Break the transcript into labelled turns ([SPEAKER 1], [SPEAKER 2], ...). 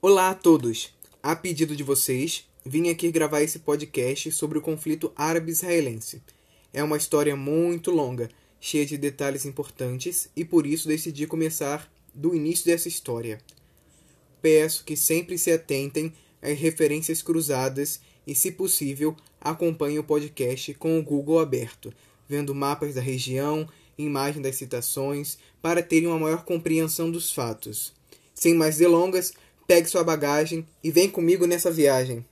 [SPEAKER 1] Olá a todos! A pedido de vocês, vim aqui gravar esse podcast sobre o conflito árabe-israelense. É uma história muito longa, cheia de detalhes importantes, e por isso decidi começar do início dessa história. Peço que sempre se atentem às referências cruzadas e, se possível, acompanhem o podcast com o Google aberto, vendo mapas da região, imagem das citações, para terem uma maior compreensão dos fatos. Sem mais delongas, pegue sua bagagem e vem comigo nessa viagem.